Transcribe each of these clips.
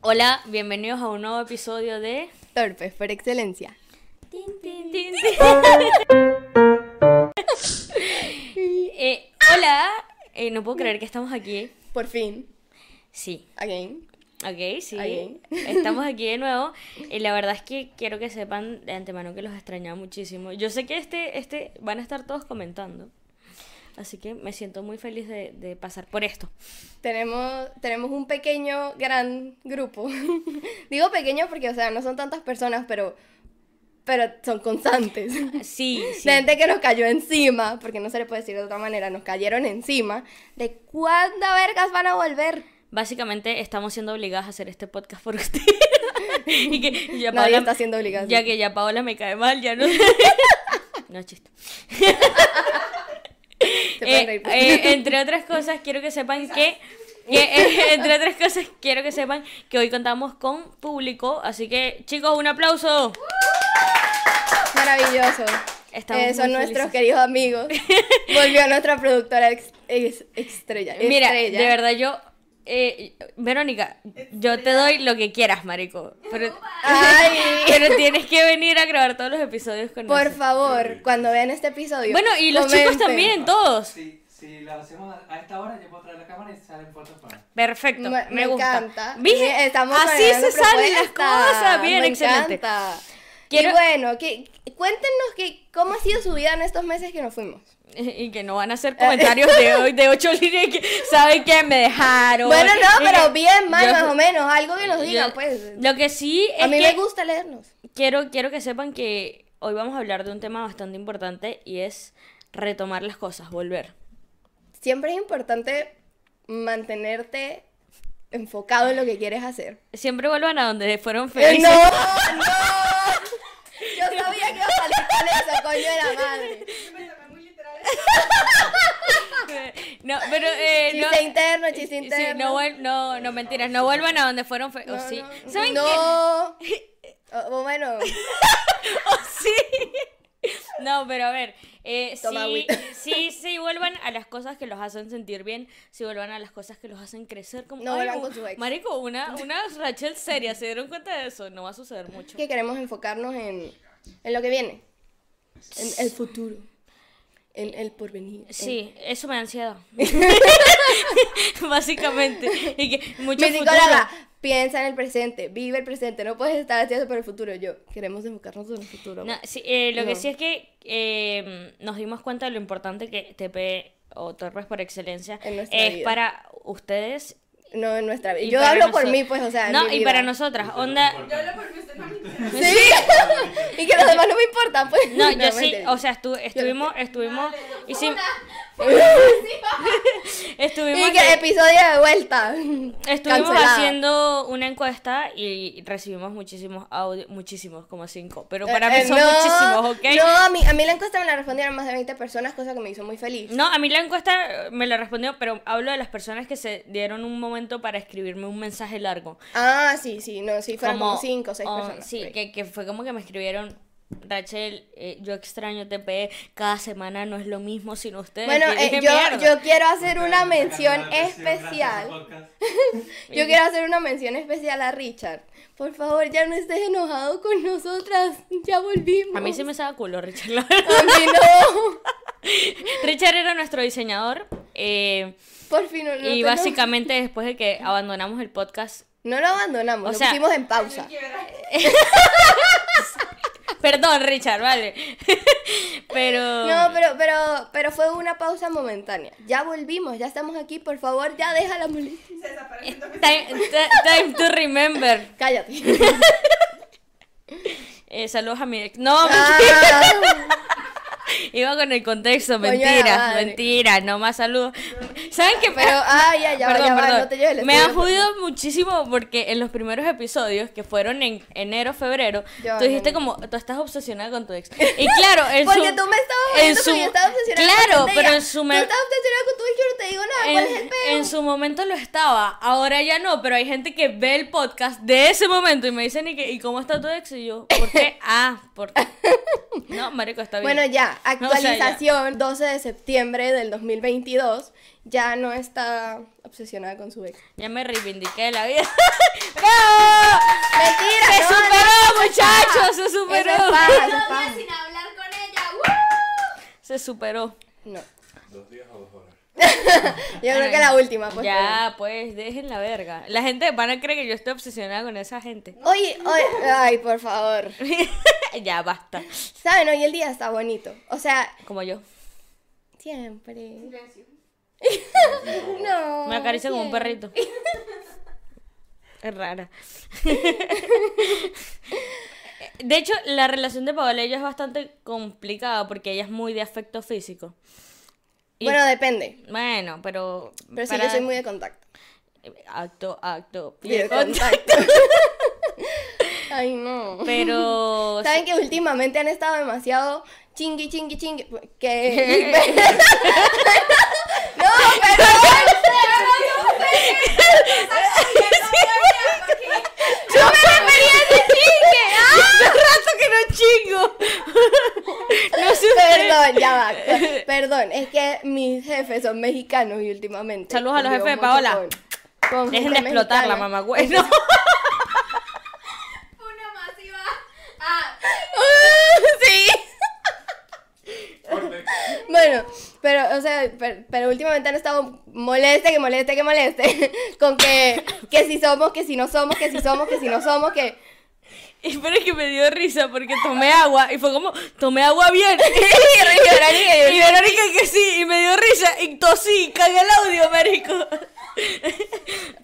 Hola, bienvenidos a un nuevo episodio de Torpes por excelencia. Tin, tin, tin, tin. Eh, hola, eh, no puedo creer que estamos aquí. Por fin. Sí, Again. ok, sí. Again. Estamos aquí de nuevo. Y la verdad es que quiero que sepan de antemano que los extrañaba muchísimo. Yo sé que este, este van a estar todos comentando. Así que me siento muy feliz de, de pasar por esto. Tenemos, tenemos un pequeño, gran grupo. Digo pequeño porque, o sea, no son tantas personas, pero, pero son constantes. Sí, sí. De gente que nos cayó encima, porque no se le puede decir de otra manera, nos cayeron encima, de cuándo vergas van a volver. Básicamente estamos siendo obligadas a hacer este podcast por ustedes. y que ya Nadie Paola- está siendo obligado. Ya que ya Paola me cae mal, ya no. no, chiste. Eh, eh, entre otras cosas, quiero que sepan que. que, eh, entre otras cosas, quiero que sepan que hoy contamos con público. Así que, chicos, un aplauso. Maravilloso. Estamos Eh, son nuestros queridos amigos. Volvió nuestra productora ex- ex- estrella. Mira, de verdad, yo. Eh, Verónica, yo te doy lo que quieras, marico. Pero, Ay. pero tienes que venir a grabar todos los episodios con Por nosotros. favor, cuando vean este episodio. Bueno, y los chicos también, todos. Si, si lo hacemos a esta hora, yo puedo traer la cámara y salen fotos para. Perfecto, Me, me, me gusta. encanta. ¿Viste? Estamos Así se salen las cosas. Bien, me excelente. Encanta. Quiero- Y bueno, que, cuéntenos que, cómo ha sido su vida en estos meses que nos fuimos. Y que no van a hacer comentarios de hoy de ocho líneas que saben que me dejaron. bueno, no, pero bien, mal, yo- más o menos. Algo que nos digan, yo- pues. Lo que sí es A mí que me gusta leernos. quiero, quiero que sepan que hoy vamos a hablar de un tema bastante importante y es retomar las cosas, volver. Siempre es importante mantenerte enfocado en lo que quieres hacer. Siempre vuelvan a donde fueron Eh, felices. ¡No! ¡No! Yo sabía que iba a salir con eso, coño de la madre. No, pero eh, no, Chiste interno, chiste sí, interno. no, vuel- no, no, mentiras, no vuelvan a donde fueron fe- o No, sí. no. ¿Saben no. O- o bueno? O sí. No, pero a ver, eh, Toma sí, sí, sí, vuelvan a las cosas que los hacen sentir bien, sí vuelvan a las cosas que los hacen crecer. Como, No vuelvan con su ex. Marico, una, una Rachel seria, ¿se dieron cuenta de eso? No va a suceder mucho. que queremos enfocarnos en, en lo que viene, en el futuro, en el porvenir. en- Sí, eso me da ansiedad. Básicamente. Y que mucho futuro. psicóloga, piensa en el presente, vive el presente, no puedes estar haciendo por el futuro. Yo, queremos enfocarnos en el futuro. No, sí, eh, lo que sí es que eh, nos dimos cuenta de lo importante que TP o Torres por excelencia es vida. para ustedes. No en nuestra vida. y Yo hablo por mí, pues, o sea. No, mi y vida. para nosotras, onda. Sí. y que los demás no me importan, pues. No, yo sí, o sea, estu- estuvimos, estuvimos, hicim- estuvimos, Y que episodio de vuelta. estuvimos Cancelado. haciendo una encuesta y recibimos muchísimos audios, muchísimos, como cinco, pero para Eh, mí son no, muchísimos, ¿ok? No, a mí, a mí la encuesta me la respondieron más de 20 personas, cosa que me hizo muy feliz. No, a mí la encuesta eh, me la respondió, pero hablo de las personas que se dieron un momento para escribirme un mensaje largo. Ah, sí, sí, no, sí, fueron como 5 o 6 oh, personas. Sí, que, que fue como que me escribieron, Rachel, eh, yo extraño TPE, cada semana no es lo mismo sin ustedes. Bueno, eh, yo, yo quiero hacer una mención especial. Yo quiero hacer una mención especial a Richard. Por favor, ya no estés enojado con nosotras. Ya volvimos. A mí sí me estaba culo, Richard. A mí no. Richard era nuestro diseñador. eh, Por fin no, no y te- básicamente después de que abandonamos el podcast, No lo abandonamos, O lo sea- pusimos en pausa. Perdón, Richard, vale. Pero. No, pero, pero, pero fue una pausa momentánea. Ya volvimos, ya estamos aquí. Por favor, ya deja la molestia. Time, ti- time to remember. Cállate. Eh, saludos a mi ex. No, Ah, iba con el contexto. Mentira, mentira. No más saludos. ¿Saben qué? pero, ah, ya, ya, perdón, ya, va, perdón. no te lleves Me ha jodido muchísimo porque en los primeros episodios, que fueron en enero, febrero, Yo, tú dijiste no, como, tú estás obsesionada con tu ex. Y claro, en Porque su- tú me estabas en su- yo estaba obsesionada Claro, con pero en su Tú me- estabas obsesionada con tu ex, yo no te digo nada. ¿Cuál es el en, peo? en su momento lo estaba, ahora ya no, pero hay gente que ve el podcast de ese momento y me dicen, ¿y, qué- ¿y cómo está tu ex? Y yo, ¿por qué? Ah, por... No, marico, está bien. Bueno, ya, No, o sea, ya. actualización 12 de septiembre del 2022. Ya no está obsesionada con su ex. Ya me reivindiqué de la vida. ¡Bravo! Mentira, Se no, superó, no, no, muchachos, se superó. es paja, eso es Dos paja. días sin hablar con ella. Se superó. No. Dos días o dos horas. Yo creo que la última, pues. ya, pues, dejen la verga. La gente van a creer que yo estoy obsesionada con esa gente. Oye, oye, ay, por favor. ya, basta. ¿Saben? Hoy el día está bonito. O sea, Como yo. siempre. Silencio. No. Me acaricia como un perrito. Es rara. De hecho, la relación de Paola y ella es bastante complicada porque ella es muy de afecto físico. Y- Bueno, depende. Bueno, pero. Pero sí, para- yo soy muy de contacto. Acto, acto, pie de con- contacto. Ay, no. Pero. Saben que últimamente han estado demasiado chingui, chingui, chingui. Que. no, pero. Yo me refería a chingue. Hace rato que no chingo. no sé. Perdón, ya va. Perdón, es que mis jefes son mexicanos y últimamente. Saludos a los jefes de Paola. con- con Dejen de explotar la mamá, güey. Una masiva. Ah, sí. Bueno, pero, o sea, pero, pero últimamente han estado moleste, que moleste, que moleste. Con que, que si somos, que si no somos, que si somos, que si no somos, que. Y pero es que me dio risa porque tomé agua y fue como, tomé agua bien. y Verónica, y Verónica que sí, y me dio risa y tosí, cagué el audio, marico.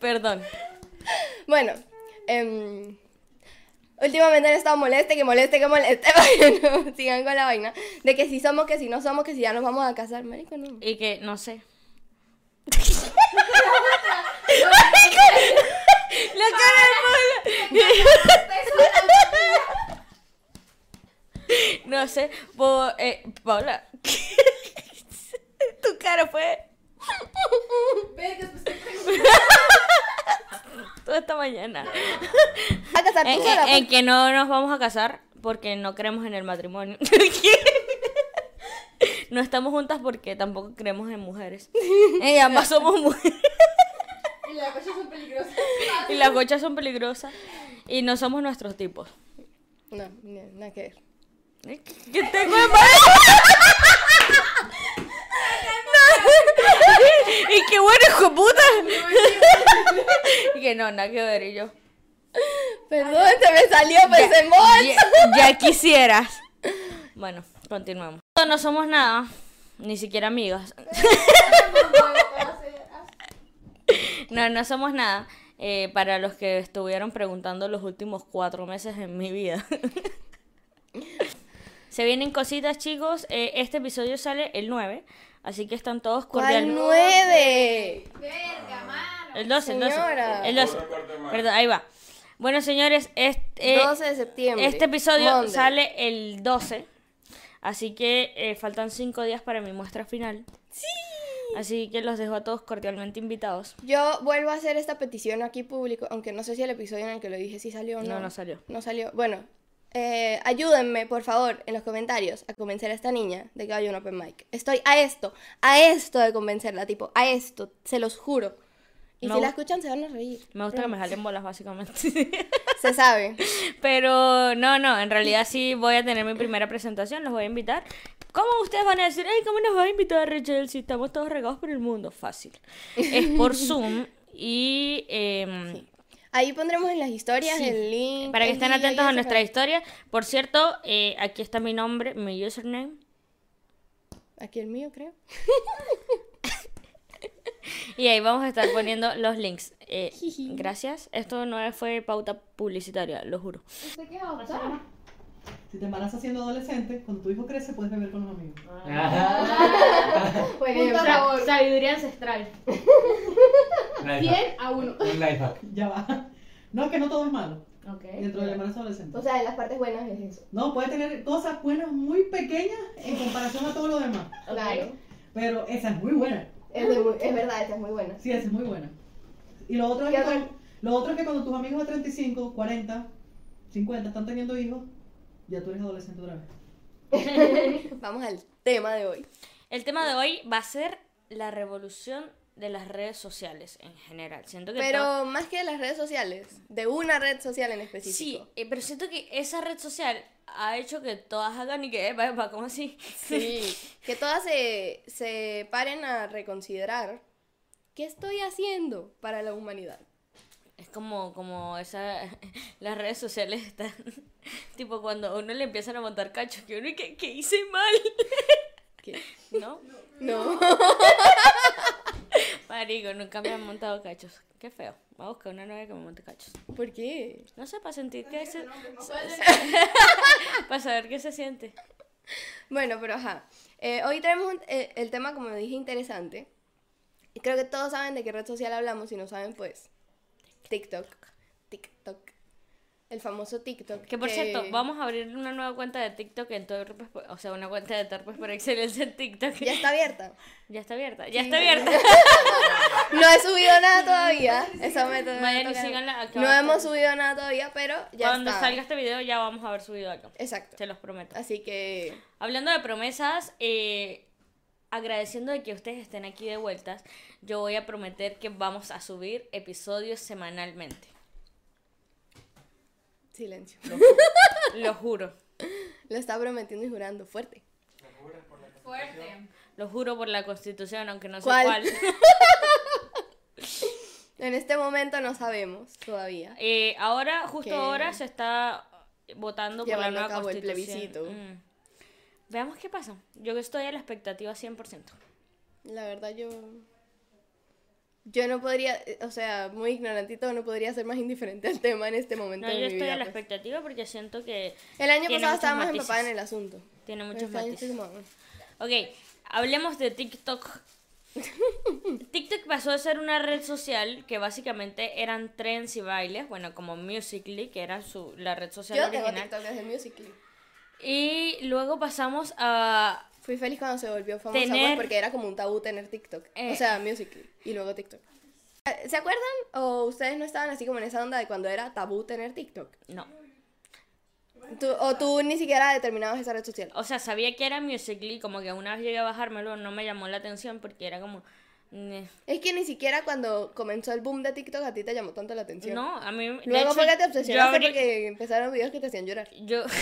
Perdón. Bueno, em, últimamente han estado moleste, que moleste, que moleste. Para que no sigan con la vaina. De que si somos, que si no somos, que si ya nos vamos a casar. Marico, no. Y que, no sé. La cara de Paula. No sé, eh, Paula. tu cara fue pues toda esta mañana. A casar tú En, sola. en- en pues. que no nos vamos a casar porque no creemos en el matrimonio. no estamos juntas porque tampoco creemos en mujeres. Y ambas somos mujeres. Y las cosas son peligrosas. Y las gochas son peligrosas. Y no somos nuestros tipos. No, no, nada que ver. ¿Qué tengo de malo? Y qué bueno, hijo de puta. y que no, nada que ver. Y yo. Perdón, se me salió, vos. Ya, ya quisieras. Bueno, continuamos. No somos nada, ni siquiera amigas. No, no somos nada. eh, para los que estuvieron preguntando los últimos cuatro meses en mi vida. Se vienen cositas, chicos. eh, este episodio sale el 9, así que están todos ¿Cuál cordiales. nueve? Verga, mano. El 12, el 12. Señora. El 12. Corte, corte más. Perdón, ahí va. Bueno, señores, este, 12 de septiembre. este episodio Monday. sale el 12. Así que eh, faltan 5 días para mi muestra final. Sí. Así que los dejo a todos cordialmente invitados. Yo vuelvo a hacer esta petición aquí público, aunque no sé si el episodio en el que lo dije sí salió o no. No, no salió. No salió. Bueno, eh, ayúdenme, por favor, en los comentarios a convencer a esta niña de que vaya un open mic. Estoy a esto, a esto de convencerla, tipo, a esto, se los juro. Y Me si la escuchan se van a reír. Me gusta que me jalen bolas, básicamente. Se sabe. Pero no, no, en realidad sí voy a tener mi primera presentación, los voy a invitar. ¿Cómo ustedes van a decir, ay, cómo nos va a invitar Rachel si estamos todos regados por el mundo? Fácil. Es por Zoom y em, Ahí pondremos en las historias Sí. el link. para que estén atentos a nuestra para- historia. Por cierto, eh, aquí está mi nombre, mi username. Aquí el mío, creo. Y ahí vamos a estar poniendo los links. Eh, gracias. Esto no fue pauta publicitaria, lo juro. ¿Usted qué Si te embarazas siendo adolescente, cuando tu hijo crece puedes beber con los amigos. Punto a favor. Sabiduría ancestral. 100 a 1. Un life hack. Ya va. No, que no todo es malo Ok. dentro del embarazo adolescente. O sea, en las partes buenas es eso. No, puede tener cosas buenas muy pequeñas en comparación a todo lo demás. Claro. Pero esa es muy buena. Es, de muy- es verdad, esa es muy buena. Sí, esa es muy buena. Y lo otro, es ¿Qué que cuando, lo otro es que cuando tus amigos de 35, 40, 50 están teniendo hijos, ya tú eres adolescente otra vez. Vamos al tema de hoy. El tema de hoy va a ser la revolución de las redes sociales en general. Siento que Pero todo- más que de las redes sociales, de una red social en Sí, específico. eh, pero siento que esa red social ha hecho que todas hagan y que, epa, epa, ¿cómo así? Sí, que todas se, se paren a reconsiderar qué estoy haciendo para la humanidad. Es como, como esa, las redes sociales están, tipo cuando a uno le empiezan a montar cachos, que uno, ¿qué, qué hice mal? ¿Qué? ¿No? No. Marico, nunca me han montado cachos. Qué feo. Voy a buscar una novia que me monte cachos. ¿Por qué? No sé, para sentir que se... para saber qué se siente. Bueno, pero ajá. Eh, hoy tenemos un- eh, el tema, como dije, interesante. Y creo que todos saben de qué red social hablamos. Si no saben, pues. TikTok. TikTok. El famoso TikTok. Que por cierto, vamos a abrir una nueva cuenta de TikTok en Torpes, por- o sea, una cuenta de Torpes por excelencia en TikTok. Ya está abierta. Ya está abierta, ya Sí. está abierta. No he subido nada todavía. Esa meta Vayan síganla, acá No hemos subido nada todavía, pero ya Cuando está. salga este video ya vamos a haber subido algo. Exacto. Se los prometo. Así que Hablando de promesas, eh, agradeciendo de que ustedes estén aquí de vueltas, yo voy a prometer que vamos a subir episodios semanalmente. silencio. Lo juro. Lo está prometiendo y jurando fuerte. Fuerte. Lo juro por la constitución, aunque no sé ¿Cuál? cuál. En este momento no sabemos todavía. Eh, ahora, justo ahora, se está votando por la Llevando a nueva cabo el constitución. plebiscito. Mm. Veamos qué pasa. Yo estoy a la expectativa 100%. La verdad yo yo no podría, o sea, muy ignorantito, no podría ser más indiferente al tema en este momento No, de yo mi estoy vida. a la pues. expectativa porque siento que El año pasado estaba más empapada en el asunto. tiene muchos este matices. como, Ok, hablemos de TikTok. TikTok pasó a ser una red social que básicamente eran trends y bailes, bueno, como Musical.ly, que era su, la red social Yo tengo original. TikTok desde Musical.ly. Y luego pasamos a... Fui feliz cuando se volvió famosa pues, porque era como un tabú tener TikTok. Eh. O sea, Musical.ly y luego TikTok. Eh, ¿Se acuerdan o ustedes no estaban así como en esa onda de cuando era tabú tener TikTok? No. Tú- o tú ni siquiera determinabas esa red social. O sea, sabía que era Musical.ly, como que una vez llegué a bajármelo, no me llamó la atención porque era como... Es que ni siquiera cuando comenzó el boom de TikTok a ti te llamó tanto la atención. No, a mí... Luego hecho, fue que te obsesionaste abrí- porque empezaron videos que te hacían llorar. Yo...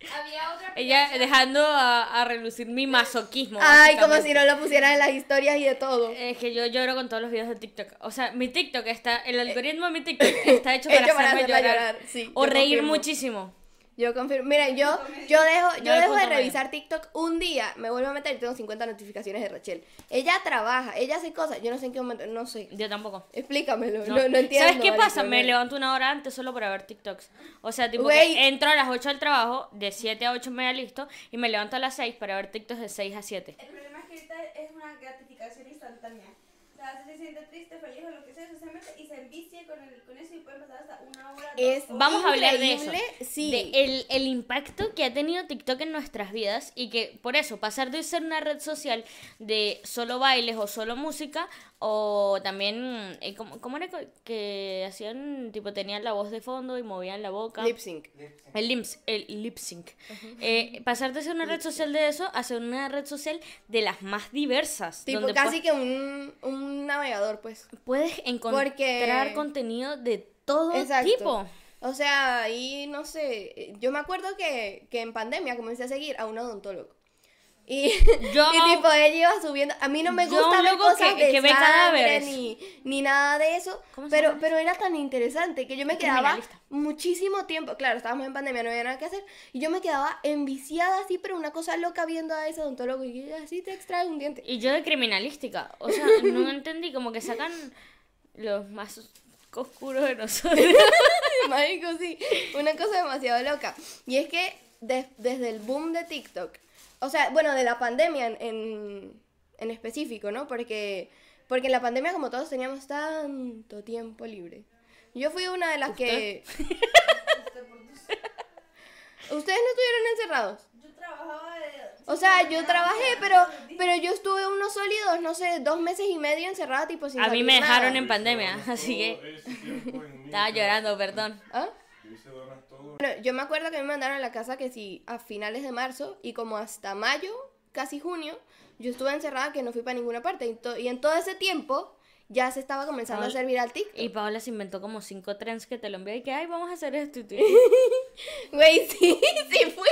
Había otra Ella dejando a, a relucir mi masoquismo. Ay, como si no lo pusieran en las historias y de todo. Es que yo lloro con todos los videos de TikTok. O sea, mi TikTok está, el algoritmo de mi TikTok está hecho para Hecho para hacerme llorar. llorar, sí, o reír confirmo. muchísimo. Yo confirmo. Miren, yo, yo dejo, yo No dejo de medio. revisar TikTok un día, me vuelvo a meter y tengo 50 notificaciones de Rachel. Ella trabaja, ella hace cosas, yo no sé en qué momento, no sé. Yo tampoco. Explícamelo, no, No. no, entiendo. ¿Sabes qué marico, pasa? Me levanto una hora antes solo para ver TikToks. O sea, tipo que entro a las 8 al trabajo, de 7 a 8 me da listo, y me levanto a las 6 para ver TikToks de 6 a 7. El problema es que ahorita es una gratificación instantánea. O sea, si se siente triste, feliz o lo que sea, se mete y se envicia con, el, con eso y puede pasar hasta una hora. Es-. Vamos a hablar de eso. Sí. De el, el impacto que ha tenido TikTok en nuestras vidas y que por eso pasar de ser una red social de solo bailes o solo música o también, eh, ¿cómo, cómo era que- hacían, tipo, tenían la voz de fondo y movían la boca? Lip sync. El, lips- el lip sync. Eh, pasar de ser una red social de eso a ser una red social de las más diversas. Tipo donde casi puedes, que un, un navegador, pues. puedes encontrar Porque- contenido de todo Exacto. tipo. O sea, ahí no sé. Yo me acuerdo que, que en pandemia comencé a seguir a un odontólogo. Y, Yo- y tipo, él iba subiendo. A mí no me gusta ver cosas que- de que ve sangre cadáveres. ni, ni nada de eso. ¿Cómo se Pero, pero era tan interesante que yo me quedaba muchísimo tiempo. Claro, estábamos en pandemia, no había nada que hacer. Y yo me quedaba enviciada así, pero una cosa loca viendo a ese odontólogo. Y así te extrae un diente. Y yo de criminalística. O sea, no entendí, como que sacan los más oscuros de nosotros. Marico, sí, una cosa demasiado loca. Y es que des- desde el boom de TikTok, o sea, bueno, de la pandemia en, en, en específico, ¿no? Porque, porque en la pandemia, como todos teníamos tanto tiempo libre. Yo fui una de las que... Ustedes no estuvieron encerrados. Yo trabajaba de. O sea, yo trabajé, pero, pero yo estuve unos sólidos, no sé, dos meses y medio encerrada, tipo sin A mí me dejaron nada. en pandemia, así que estaba llorando, perdón. ¿Ah? Yo hice donas todo. Bueno, yo me acuerdo que me mandaron a la casa que sí, a finales de marzo y como hasta mayo, casi junio, yo estuve encerrada que no fui para ninguna parte. Y, to- y en todo ese tiempo ya se estaba comenzando a hacer viral TikTok. Y Paola se inventó como cinco trends que te lo envía y que, ay, vamos a hacer esto. y tú- Güey, sí, sí fui.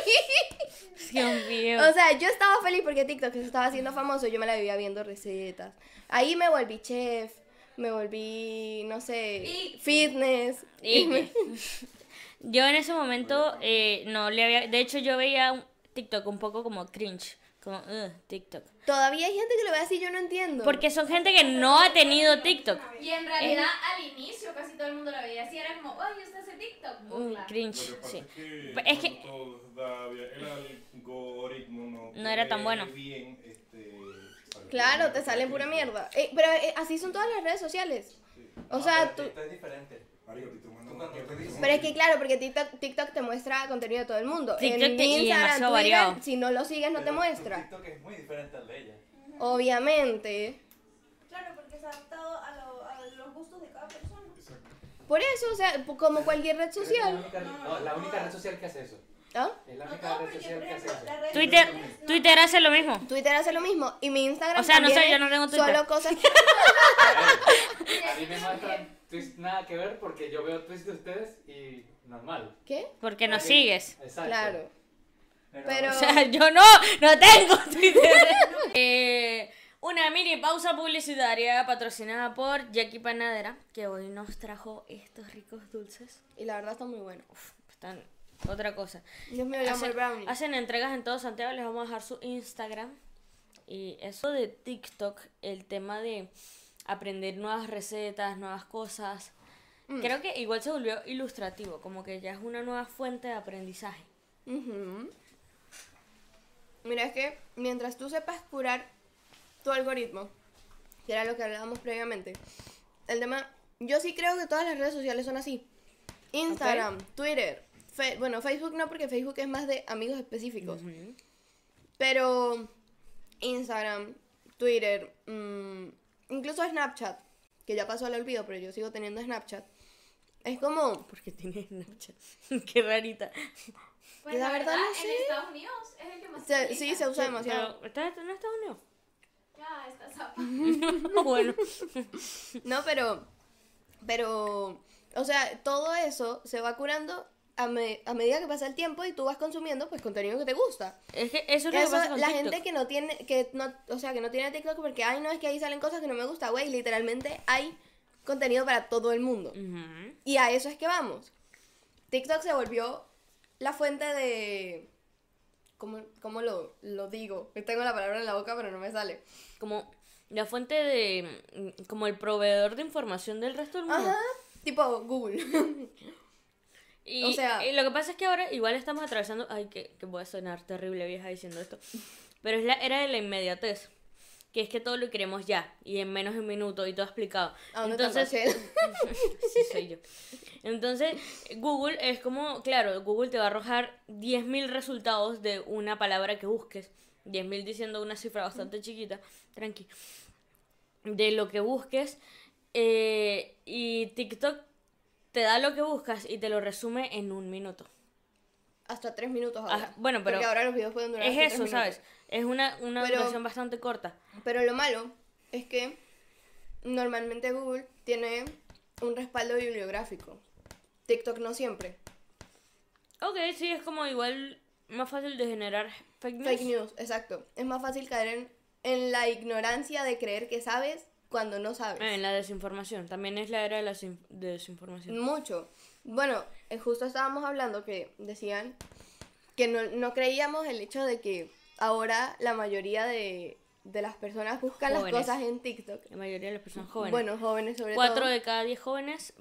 Dios mío. O sea, yo estaba feliz porque TikTok se estaba haciendo famoso. Yo me la vivía viendo recetas. Ahí me volví chef. Me volví, no sé, Y- fitness. Y- yo en ese momento eh, no le había... De hecho, yo veía un TikTok un poco como cringe. Como, "Ugh, TikTok. Todavía hay gente que lo ve así, yo no entiendo. Porque son gente que no ha tenido TikTok. Y en realidad al inicio casi todo el mundo lo veía así, era como, oye, usted hace TikTok, Un burla. cringe, Lo que pasa sí. es que, el algoritmo no, No era tan bueno. bien, este, Claro, que te salen pura mierda. Eh, pero eh, así son todas las redes sociales. O sea, tú... Esto es diferente. Marico, te te Pero es que claro, porque TikTok, TikTok te muestra contenido de todo el mundo. TikTok en te- Instagram, demasiado Twitter, variado. si no lo sigues no te Pero tu muestra. TikTok es muy diferente al de ella. Obviamente. Claro, porque es adaptado a, lo- a los gustos de cada persona. Exacto. Por eso, o sea, como cualquier red Es la social. única, no, la única red social que hace eso. ¿Ah? Es la No única todo, red social que hace eso. Twitter, no- hace lo mismo. Twitter hace lo mismo. Y mi Instagram O sea, no sé, yo no tengo Twitter. Solo cosas... A mí me muestran tweets nada que ver porque yo veo tweets de ustedes y normal. ¿Qué? Porque nos sigues. Exacto. Claro. Pero, Pero- O sea, yo no, no tengo Twitter. Eh, una mini pausa publicitaria patrocinada por Jackie Panadera, que hoy nos trajo estos ricos dulces. Y la verdad está muy bueno. Están otra cosa. Dios mío, Hacen, brownie. hacen entregas en todo Santiago, les vamos a dejar su Instagram. Y eso de TikTok, el tema de aprender nuevas recetas, nuevas cosas. Mm. Creo que igual se volvió ilustrativo, como que ya es una nueva fuente de aprendizaje. Mira, es que mientras tú sepas curar tu algoritmo, que era lo que hablábamos previamente, el tema, yo sí creo que todas las redes sociales son así. Instagram, Twitter, Fe- bueno, Facebook no, porque Facebook es más de amigos específicos. Pero Instagram, Twitter, mm, incluso Snapchat, que ya pasó al olvido, pero yo sigo teniendo Snapchat. Es como, Porque tiene Snapchat. Qué rarita. Pues La la verdad verdad, no sé. en Estados Unidos es el que más se- utiliza. sí, se usa demasiado. Pero, ¿Estás en Estados Unidos? Ya, está zapa. bueno. No, pero, pero, o sea, todo eso se va curando a, me- a medida que pasa el tiempo y tú vas consumiendo pues contenido que te gusta. Es que eso es lo que pasa con la TikTok. gente que no tiene, que no, o sea, que no tiene TikTok porque, ay, no, es que ahí salen cosas que no me gusta, güey, literalmente hay contenido para todo el mundo. Ujú. Y a eso es que vamos. TikTok se volvió la fuente de... ¿Cómo, cómo lo, lo digo? Tengo la palabra en la boca, pero no me sale. Como la fuente de... mm, Como el proveedor de información del resto del mundo. Ajá. Tipo Google. Y, O sea- y lo que pasa es que ahora igual estamos atravesando. Ay, que, que voy a sonar terrible vieja diciendo esto. Pero es la era de la inmediatez. Que es que todo lo queremos ya. Y en menos de un minuto. Y todo explicado. ¿A dónde está Entonces, sí, soy yo. Entonces, Google es como. Claro, Google te va a arrojar 10.000 resultados de una palabra que busques. 10.000 diciendo una cifra bastante chiquita. Tranqui. De lo que busques. eh, y TikTok te da lo que buscas y te lo resume en un minuto. Hasta tres minutos ahora. Ajá, bueno, pero Porque ahora los videos pueden durar Es hasta eso. ¿sabes? Es una, una Pero- duración bastante corta. Pero lo malo es que normalmente Google tiene un respaldo bibliográfico. TikTok no siempre. Ok, sí, es como igual más fácil de generar fake news. Fake news, exacto. Es más fácil caer en, en la ignorancia de creer que sabes cuando no sabes. Ah, en la desinformación. También es la era de la sin- de desinformación. Mucho. Bueno, eh, justo estábamos hablando que decían que no, no creíamos el hecho de que ahora la mayoría de, de las personas buscan Jóvenes. las cosas en TikTok. La mayoría de las personas jóvenes. Bueno, jóvenes sobre Cuatro todo. de cada diez jóvenes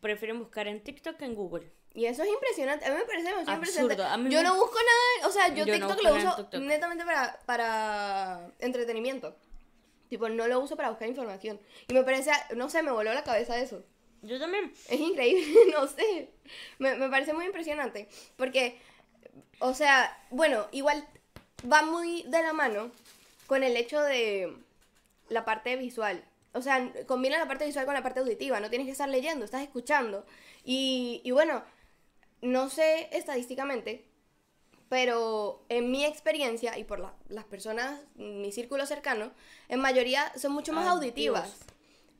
prefieren buscar en TikTok que en Google. Y eso es impresionante. A mí me parece demasiado Absurdo. impresionante. A mí yo me- no busco nada. O sea, yo, Yo no TikTok busco lo uso TikTok. netamente para, para entretenimiento. Tipo, no lo uso para buscar información. Y me parece, no sé, me voló la cabeza eso. Yo también. Es increíble, no sé. Me, me parece muy impresionante. Porque, o sea, bueno, igual va muy de la mano con el hecho de la parte visual. O sea, combina la parte visual con la parte auditiva. No tienes que estar leyendo, estás escuchando. Y, y bueno, no sé estadísticamente, pero en mi experiencia y por la- las personas, mi círculo cercano, en mayoría son mucho más Auditivos. auditivas.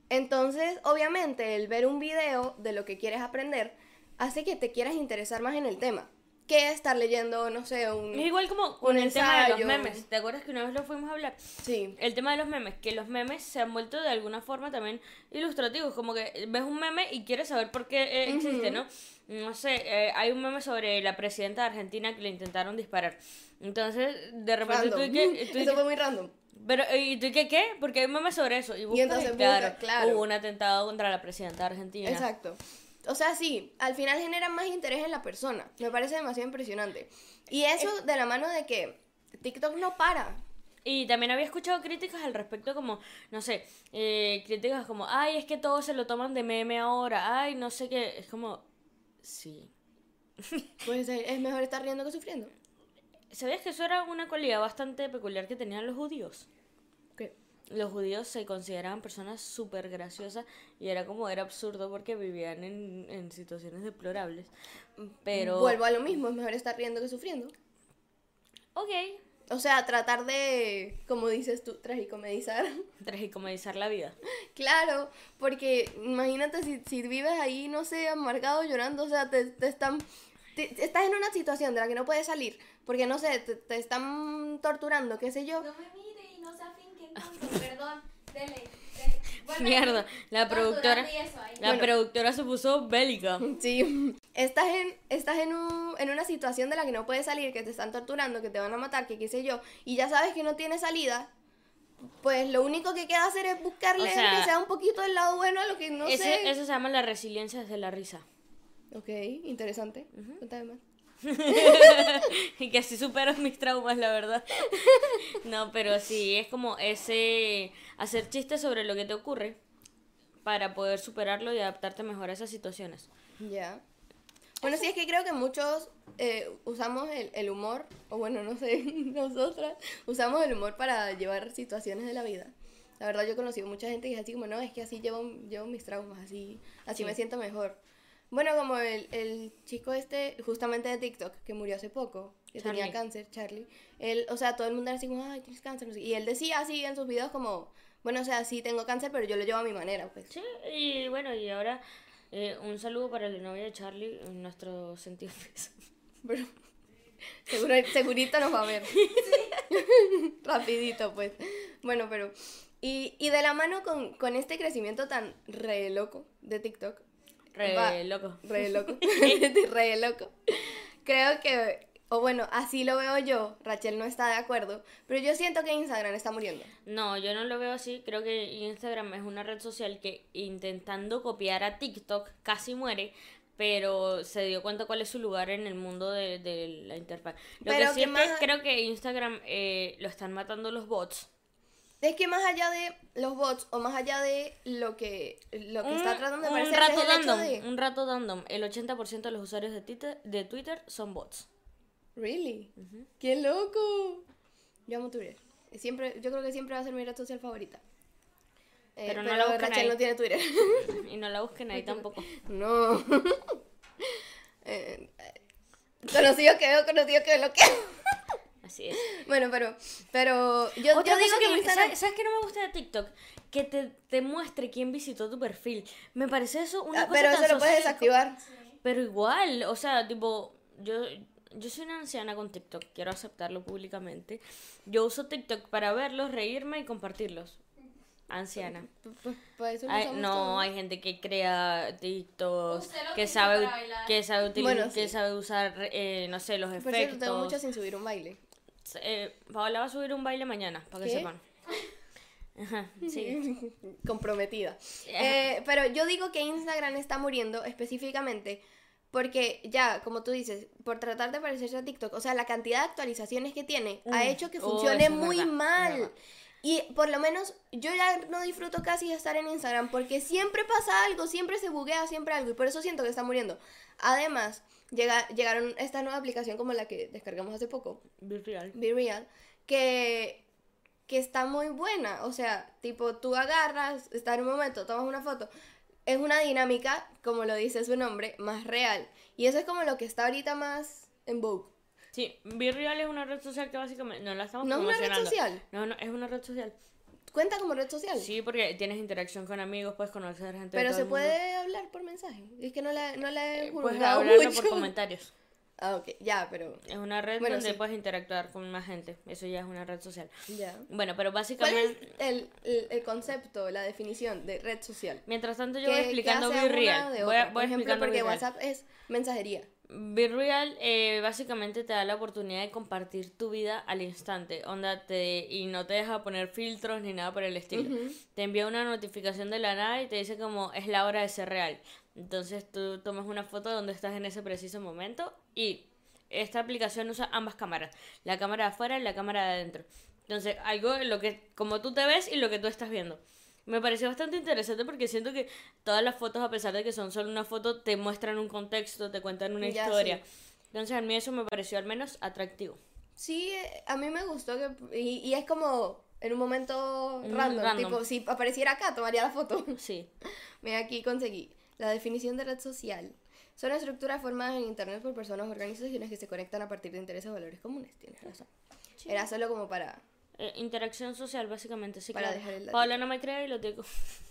Entonces, obviamente, el ver un video de lo que quieres aprender hace que te quieras interesar más en el tema que estar leyendo, no sé, un... Es igual como con el tema de los memes. ¿Te acuerdas que una vez lo fuimos a hablar? Sí. El tema de los memes, que los memes se han vuelto de alguna forma también ilustrativos, como que ves un meme y quieres saber por qué eh, existe, ¿no? No sé, eh, hay un meme sobre la presidenta de Argentina que le intentaron disparar. Entonces, de repente tú, Random. y que- tú y Eso fue muy random. pero, ¿y tú y qué qué? Porque hay un meme sobre eso. Y, buscas entonces claro, buscas, claro. hubo un atentado contra la presidenta de Argentina. Exacto. O sea, sí, al final genera más interés en la persona. Me parece demasiado impresionante. Y eso de la mano de que TikTok no para. Y también había escuchado críticas al respecto como, no sé, eh, críticas como, ay, es que todos se lo toman de meme ahora, ay, no sé qué, es como, sí. Pues eh, es mejor estar riendo que sufriendo. ¿Sabías que eso era una cualidad bastante peculiar que tenían los judíos? ¿Qué? Los judíos se consideraban personas súper graciosas y era como, era absurdo porque vivían en, en situaciones deplorables. Pero... Vuelvo a lo mismo, es mejor estar riendo que sufriendo. Ok. O sea, tratar de, como dices tú, tragicomedizar. Tragicomedizar la vida. claro, porque imagínate si, si vives ahí, no sé, amargado, llorando, o sea, te, te están... te- estás en una situación de la que no puedes salir, porque no sé, te, te están torturando, qué sé yo. No me mire y no se afinquen tanto, perdón. Dele. Mierda, la productora... La Bueno. productora se puso bélica. Sí, estás en, estás en, un- en una situación de la que no puedes salir, que te están torturando, que te van a matar, que qué sé yo, y ya sabes que no tienes salida, pues lo único que queda hacer es buscarle O sea, que sea un poquito el lado bueno a lo que no Ese- sé. Eso se llama la resiliencia desde la risa. Ok, interesante. Cuéntame más. Y que así supero mis traumas, la verdad. no, pero sí, es como ese hacer chistes sobre lo que te ocurre para poder superarlo y adaptarte mejor a esas situaciones. Ya. Bueno, sí, es que creo que muchos eh, usamos el, el humor, o bueno, no sé, nosotras usamos el humor para llevar situaciones de la vida. La verdad, yo he conocido mucha gente que es así como, no, es que así llevo, llevo mis traumas, así, así Sí. me siento mejor. Bueno, como el, el chico este, justamente de TikTok, que murió hace poco, que tenía cáncer, Charlie. Él, o sea, todo el mundo era así como, ay, tienes cáncer. no sé qué. Y él decía así en sus videos como, bueno, o sea, sí tengo cáncer, pero yo lo llevo a mi manera, pues. Sí, y bueno, y ahora eh, un saludo para la novia de Charlie, en nuestro sentido. Pero seguro, segurito nos va a ver. Rapidito, pues. Bueno, pero... Y, y de la mano con, con este crecimiento tan re loco de TikTok. Re va- loco. Re loco. re loco. Creo que... O bueno, así lo veo yo. Rachel no está de acuerdo. Pero yo siento que Instagram está muriendo. No, yo no lo veo así. Creo que Instagram es una red social que intentando copiar a TikTok casi muere, pero se dio cuenta cuál es su lugar en el mundo de, de la interfaz. Lo Pero que sí que es más- creo que Instagram eh, lo están matando los bots. Es que más allá de los bots o más allá de lo que, lo que está tratando de un parecer rato es el hecho de... un rato random. El 80% de los usuarios de Twitter, de Twitter son bots. Really? ¡Qué loco! Yo amo Twitter. Siempre, yo creo que siempre va a ser mi red social favorita. Eh, Pero no la busquen Rachel ahí. no tiene Twitter. Y no la busquen ahí tampoco. no. Eh, eh, conocido que veo, conocido que bloqueo. Así es. bueno, pero, pero yo, Otra yo digo que, que, Instagram- ¿sabes, sabes qué no me gusta de TikTok? Que te, te muestre quién visitó tu perfil. Me parece eso una Ah, cosa pero tan eso lo puedes desactivar. Pero igual, o sea, tipo, yo, yo soy una anciana con TikTok, quiero aceptarlo públicamente. Yo uso TikTok para verlos, reírme y compartirlos. Anciana. Pues, para eso lo Hay- no, todos. hay gente que crea TikToks, que sabe, que sabe, util- Bueno, que sí. sabe usar, eh, no sé, los Por cierto, tengo efectos. mucho sin subir un baile. Eh, Paola va a subir un baile mañana, para que ¿Qué? sepan. Ajá, sí. comprometida. Eh, pero yo digo que Instagram está muriendo específicamente porque ya, como tú dices, por tratar de parecerse a TikTok, o sea, la cantidad de actualizaciones que tiene ha Mm. hecho que Oh, funcione muy verdad, mal. Y por lo menos yo ya no disfruto casi de estar en Instagram porque siempre pasa algo, siempre se buguea, siempre algo y por eso siento que está muriendo. Además, llega, llegaron esta nueva aplicación como la que descargamos hace poco, Virtual. Be Real, que, que está muy buena. O sea, tipo, tú agarras, está en un momento, tomas una foto. Es una dinámica, como lo dice su nombre, más real. Y eso es como lo que está ahorita más en vogue. Sí, Virreal es una red social que básicamente no la estamos ¿No es una red social? No, no, es una red social. ¿Cuenta como red social? Sí, porque tienes interacción con amigos, puedes conocer gente. de Pero todo se el mundo. puede hablar por mensaje. Es que no la, no la he Puedes juzgado hablarlo mucho. por comentarios. Ah, ok, ya, pero. Es una red Bueno, donde sí. puedes interactuar con más gente. Eso ya es una red social. Ya. Bueno, pero ¿Cuál básicamente. es el, el, el concepto, la definición de red social? Mientras tanto, yo ¿Qué- voy qué explicando hace una Real. de Voy, a, otra? voy Por ejemplo, explicando porque. WhatsApp es mensajería. Be Real eh, básicamente te da la oportunidad de compartir tu vida al instante. Onda te, y no te deja poner filtros ni nada por el estilo. Te envía una notificación de la nada y te dice como es la hora de ser real. Entonces tú tomas una foto de donde estás en ese preciso momento y esta aplicación usa ambas cámaras. La cámara de afuera y la cámara de adentro. Entonces algo en lo que como tú te ves y lo que tú estás viendo. Me pareció bastante interesante porque siento que todas las fotos, a pesar de que son solo una foto, te muestran un contexto, te cuentan una Ya, historia. sí. Entonces a mí eso me pareció al menos atractivo. Sí, a mí me gustó que. Y, y es como en un momento Mm, random. random. Tipo, si apareciera acá, tomaría la foto. Sí. Mira, aquí conseguí. La definición de red social. Son estructuras formadas en internet por personas o organizaciones que se conectan a partir de intereses o valores comunes. Tienes razón. Era solo como para. Eh, interacción social, básicamente. Sí, Para claro. dejar el. Paola no me cree y lo digo.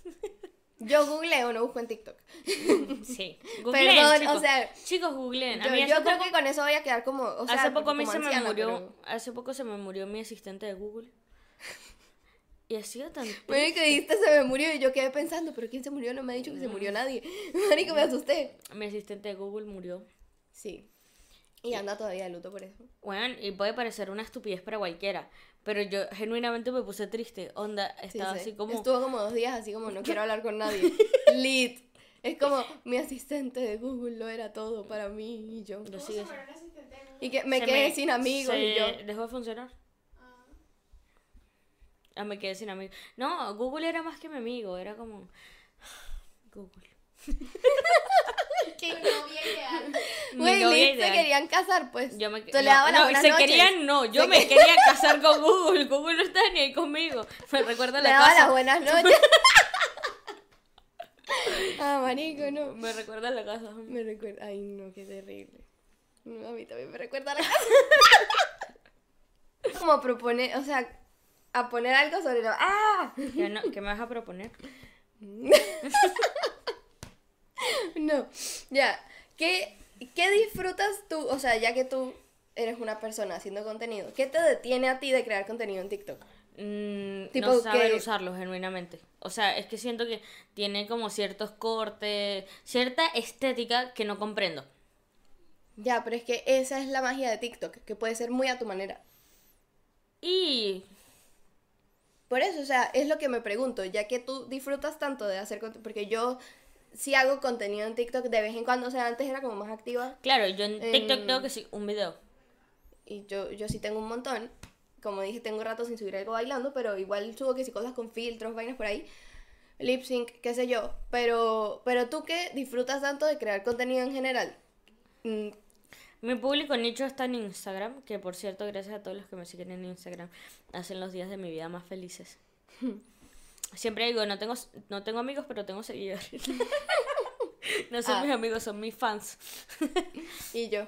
Yo googleo, no busco en TikTok. Sí. Googleen, Perdón, chicos. o sea, Chicos, googleen. Yo, yo hace creo poco, que con eso voy a quedar como. O sea, hace poco a mí se me murió. pero- Hace poco se me murió mi asistente de Google. Y ha sido tan. Marico, dijiste se me murió y yo quedé pensando, pero ¿quién se murió? No me ha dicho que se murió nadie. Marico, me asusté. Mi asistente de Google murió. Sí. Y anda todavía de luto por eso. Bueno, y puede parecer una estupidez para cualquiera. Pero yo genuinamente me puse triste. Onda, estaba sí. así como. Estuvo como dos días así como no quiero hablar con nadie. Lit. Es como mi asistente de Google lo era todo para mí y yo. Lo sigue- Y que me se quedé sin amigos y se yo. dejó de funcionar. Ah, me quedé sin amigos. No, Google era más que mi amigo, era como Google. Tu novia ideal. Güey, se querían casar, pues. Yo me Tú le no, dabas las no, buenas se noches. querían, no, yo Se me que- quería casar con Google. Google no está ni ahí conmigo. Me recuerda Le la daba las casa. buenas noches. ah, marico, no. Me recuerda la casa. Me recuerda. Ay, no, qué terrible. No, a mí también me recuerda a la casa. Como proponer, o sea, a poner algo sobre lo. ¡Ah! ¿Qué, no- qué me vas a proponer? No, ya. ¿Qué, ¿Qué disfrutas tú? O sea, ya que tú eres una persona haciendo contenido, ¿qué te detiene a ti de crear contenido en TikTok? Mm, Tipo no saber que- usarlo genuinamente. O sea, es que siento que tiene como ciertos cortes, cierta estética que no comprendo. Ya, pero es que esa es la magia de TikTok, que puede ser muy a tu manera. Y Por eso, o sea, es lo que me pregunto, ya que tú disfrutas tanto de hacer contenido, porque yo sí hago contenido en TikTok de vez en cuando, o sea, antes era como más activa claro, yo en TikTok Em, tengo que sí, un video. y yo, yo sí tengo un montón. Como dije, tengo rato sin subir algo bailando, pero igual subo que sí cosas con filtros, vainas por ahí, lip sync, qué sé yo. Pero, pero tú que disfrutas tanto de crear contenido en general, mm, Mi público nicho está en Instagram, que por cierto, gracias a todos los que me siguen en Instagram, hacen los días de mi vida más felices. Siempre digo, no tengo, no tengo amigos, pero tengo seguidores. no son Ah. mis amigos, son mis fans. y yo.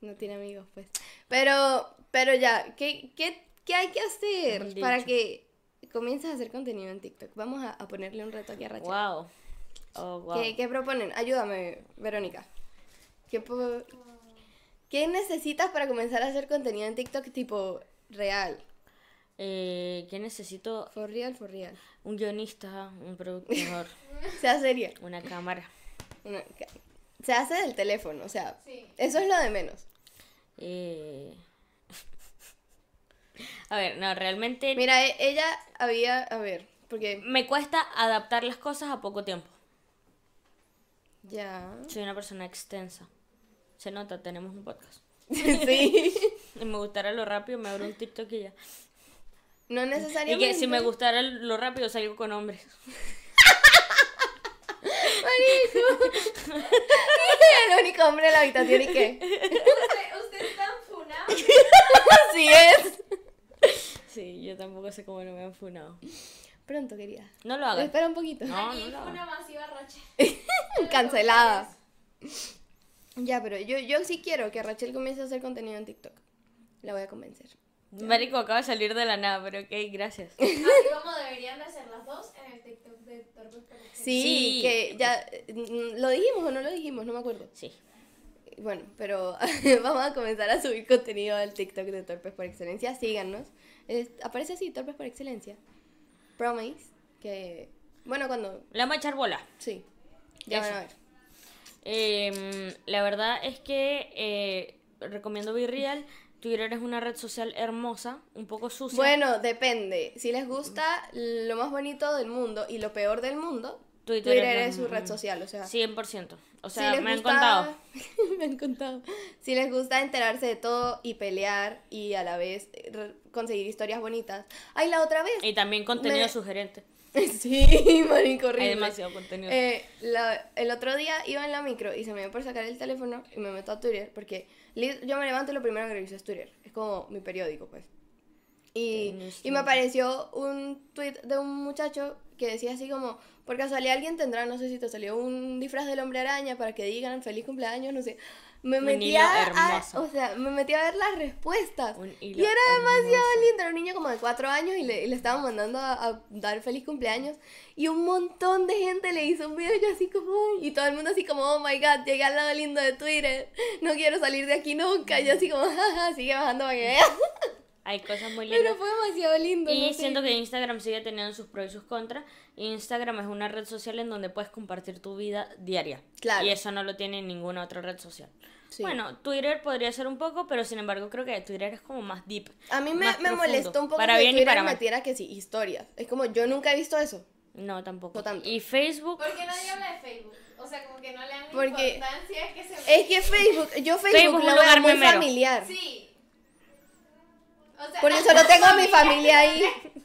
No tiene amigos, pues. Pero, pero ya, ¿qué, qué, qué hay que hacer Dicho. para que comiences a hacer contenido en TikTok? Vamos a, a ponerle un reto aquí a Rachel. wow. Oh, wow. ¿Qué, qué proponen? Ayúdame, Verónica. ¿Qué, ¿Qué necesitas para comenzar a hacer contenido en TikTok tipo real? Eh, ¿Qué necesito? For real, for real. Un guionista, un productor, Sea seria. una cámara. Una- ca- se hace del teléfono, o sea, Sí. eso es lo de menos. Eh... A ver, no, realmente Mira, e- ella había, a ver, porque me cuesta adaptar las cosas a poco tiempo. ya. Soy una persona extensa. Se nota, tenemos un podcast. sí. Y me gustara lo rápido, me abro un TikTok y ya. No Y necesariamente. que si me gustara lo rápido, salgo con hombres. el único hombre en la habitación y qué. Usted, usted es tan funado. Así es. Sí, yo tampoco sé cómo no me han funado. Pronto, querida. No lo hagan. Espera un poquito. No, Aquí no una masiva racha. Cancelada. Ya, pero yo, yo sí quiero que Rachel comience a hacer contenido en TikTok. La voy a convencer. Marico acaba de salir de la nada, pero ok, gracias. Así como deberían de hacer las dos en el TikTok de Torpes por Excelencia. Sí, Sí. que ya. mm, ¿Lo dijimos o no lo dijimos? No me acuerdo. Sí. Bueno, pero vamos a comenzar a subir contenido al TikTok de Torpes por Excelencia. Síganos. Es- aparece así, Torpes por Excelencia. Promise. Que. Bueno, cuando. Le vamos a echar bola. Sí. Ya Eso. van a ver. Em, la verdad es que eh, recomiendo Be Real. Twitter es una red social hermosa, un poco sucia. Bueno, depende. Si les gusta lo más bonito del mundo y lo peor del mundo, Twitter Twitter, es su red social. O sea, 100%. O sea, me han gusta- contado. me han contado. Si les gusta enterarse de todo y pelear y a la vez eh, conseguir historias bonitas. Ay, la otra vez. Y también contenido Me- sugerente. Sí, marico. Hay demasiado contenido. Eh, la- el otro día iba en la micro y se me dio por sacar el teléfono y me meto a Twitter porque yo me levanto y lo primero que reviso es Twitter. Es como mi periódico, pues. Y, y me apareció un tweet de un muchacho que decía así como, por casualidad alguien tendrá, no sé si te salió un disfraz del hombre araña para que digan feliz cumpleaños, no sé. Me Un metí hilo a, o sea, me metí a ver las respuestas. Y era demasiado lindo, era un niño como de cuatro años y le, y le estaban mandando a, a dar feliz cumpleaños. Y un montón de gente le hizo un video y yo así como, y todo el mundo así como, oh my god, llegué al lado lindo de Twitter, no quiero salir de aquí nunca. Y yo así como, jaja, sigue bajando para que veas. Hay cosas muy lindas. Pero fue demasiado lindo. Y no sé. siento que Instagram sigue teniendo sus pros y sus contras. Instagram es una red social en donde puedes compartir tu vida diaria. Claro. Y eso no lo tiene ninguna otra red social. Sí. Bueno, Twitter podría ser un poco, pero sin embargo creo que Twitter es como más deep. A mí me, me molestó un poco para que bien y Twitter para mal. metiera que sí, historias. Es como, yo nunca he visto eso. No, tampoco. Tanto. Y Facebook, ¿Por qué nadie habla de Facebook? O sea, como que no le dan Porque- importancia, es que se... Es que Facebook, yo Facebook, Facebook lo veo muy memero. familiar. Sí. O sea, Porque solo tengo a mi familia ahí.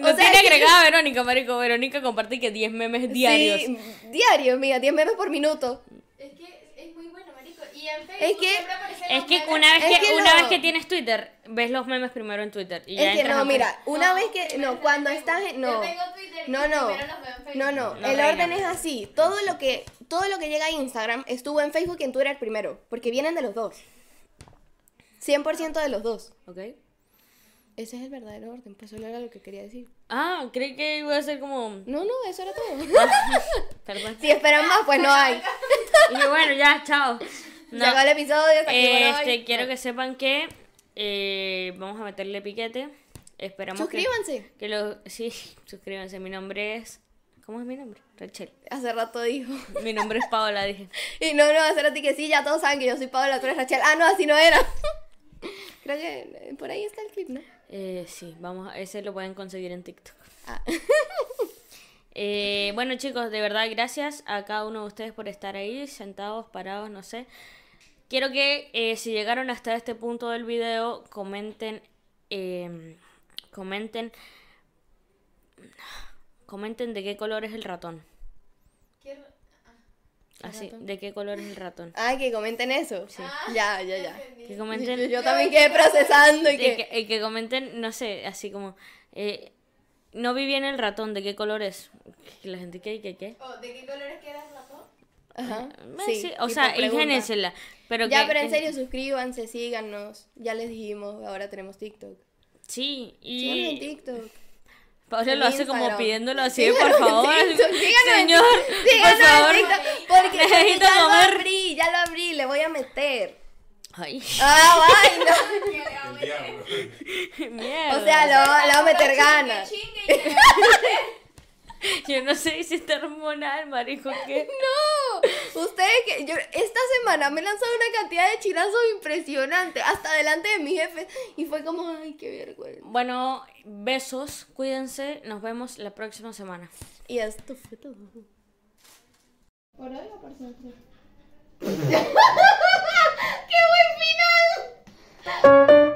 no sea, tiene que- agregada a Verónica, marico. Verónica comparte que 10 memes diarios. Sí, diarios, mira, 10 memes por minuto. Es que es muy bueno, marico. Y en Facebook Es que- Es que una vez Es que, que una no. vez que tienes Twitter, ves los memes primero en Twitter. Y ya Es que no, mira, una No, vez que. No, cuando estás en. No. Yo tengo Twitter y No, no. primero los veo en Facebook. No, no, el orden es así. Todo lo que todo lo que llega a Instagram estuvo en Facebook y en Twitter primero, porque vienen de los dos. 100% de los dos. ¿Ok? Ese es el verdadero orden, pues solo era lo que quería decir. Ah, creí que iba a ser como... No, no, eso era todo. Perdón. si esperan más, pues no hay. Y bueno, ya, chao. No, el episodio, hasta aquí, este, quiero que sepan que eh, vamos a meterle piquete. Esperamos que- Suscríbanse. Que, lo, sí, suscríbanse. Mi nombre es... ¿Cómo es mi nombre? Rachel. Hace rato dijo. Mi nombre es Paola, dije. Y no, no, hacer a ti que sí, ya todos saben que yo soy Paola, tú eres Rachel. Ah, no, así no era. Creo que eh, por ahí está el clip, ¿no? Eh, sí, vamos, a- ese lo pueden conseguir en TikTok. Ah. Eh, bueno chicos, de verdad gracias a cada uno de ustedes por estar ahí, sentados, parados, no sé. Quiero que eh, si llegaron hasta este punto del video, comenten, eh, comenten, comenten de qué color es el ratón. Quiero- Así, de qué color es el ratón. Ay, que comenten eso. Ya, ya, ya. Que comenten, yo también quedé procesando y que... que, y que comenten, no sé, así como, eh, no vi bien el ratón, ¿de qué color es? Que la gente, ¿qué, qué, qué? Oh, ¿De qué colores queda el ratón? Ajá. Eh, Sí, sí, o sea, ingénensela. Pero ya, que- pero en que- serio, suscríbanse, síganos. Ya les dijimos, ahora tenemos TikTok. Sí, Síganos en y TikTok. Paula lo hace como pidiéndolo así, Síganos por favor. TikTok, síganos Señor, síganos por favor. en TikTok, porque, Necesito ya lo abrí, ya lo abrí, le voy a meter. Ay, Ah, ay, no. Mierda. O sea, le voy a meter ganas. Que- Yo no sé si está hormonal, marico, ¿qué? No, Ustedes que yo esta semana me lanzaron una cantidad de chilazos impresionante, hasta delante de mi jefe, y fue como, ay, qué vergüenza. Bueno, besos, cuídense, nos vemos la próxima semana. Y esto fue todo. ¿Por hoy o por siempre? ¡Qué buen final!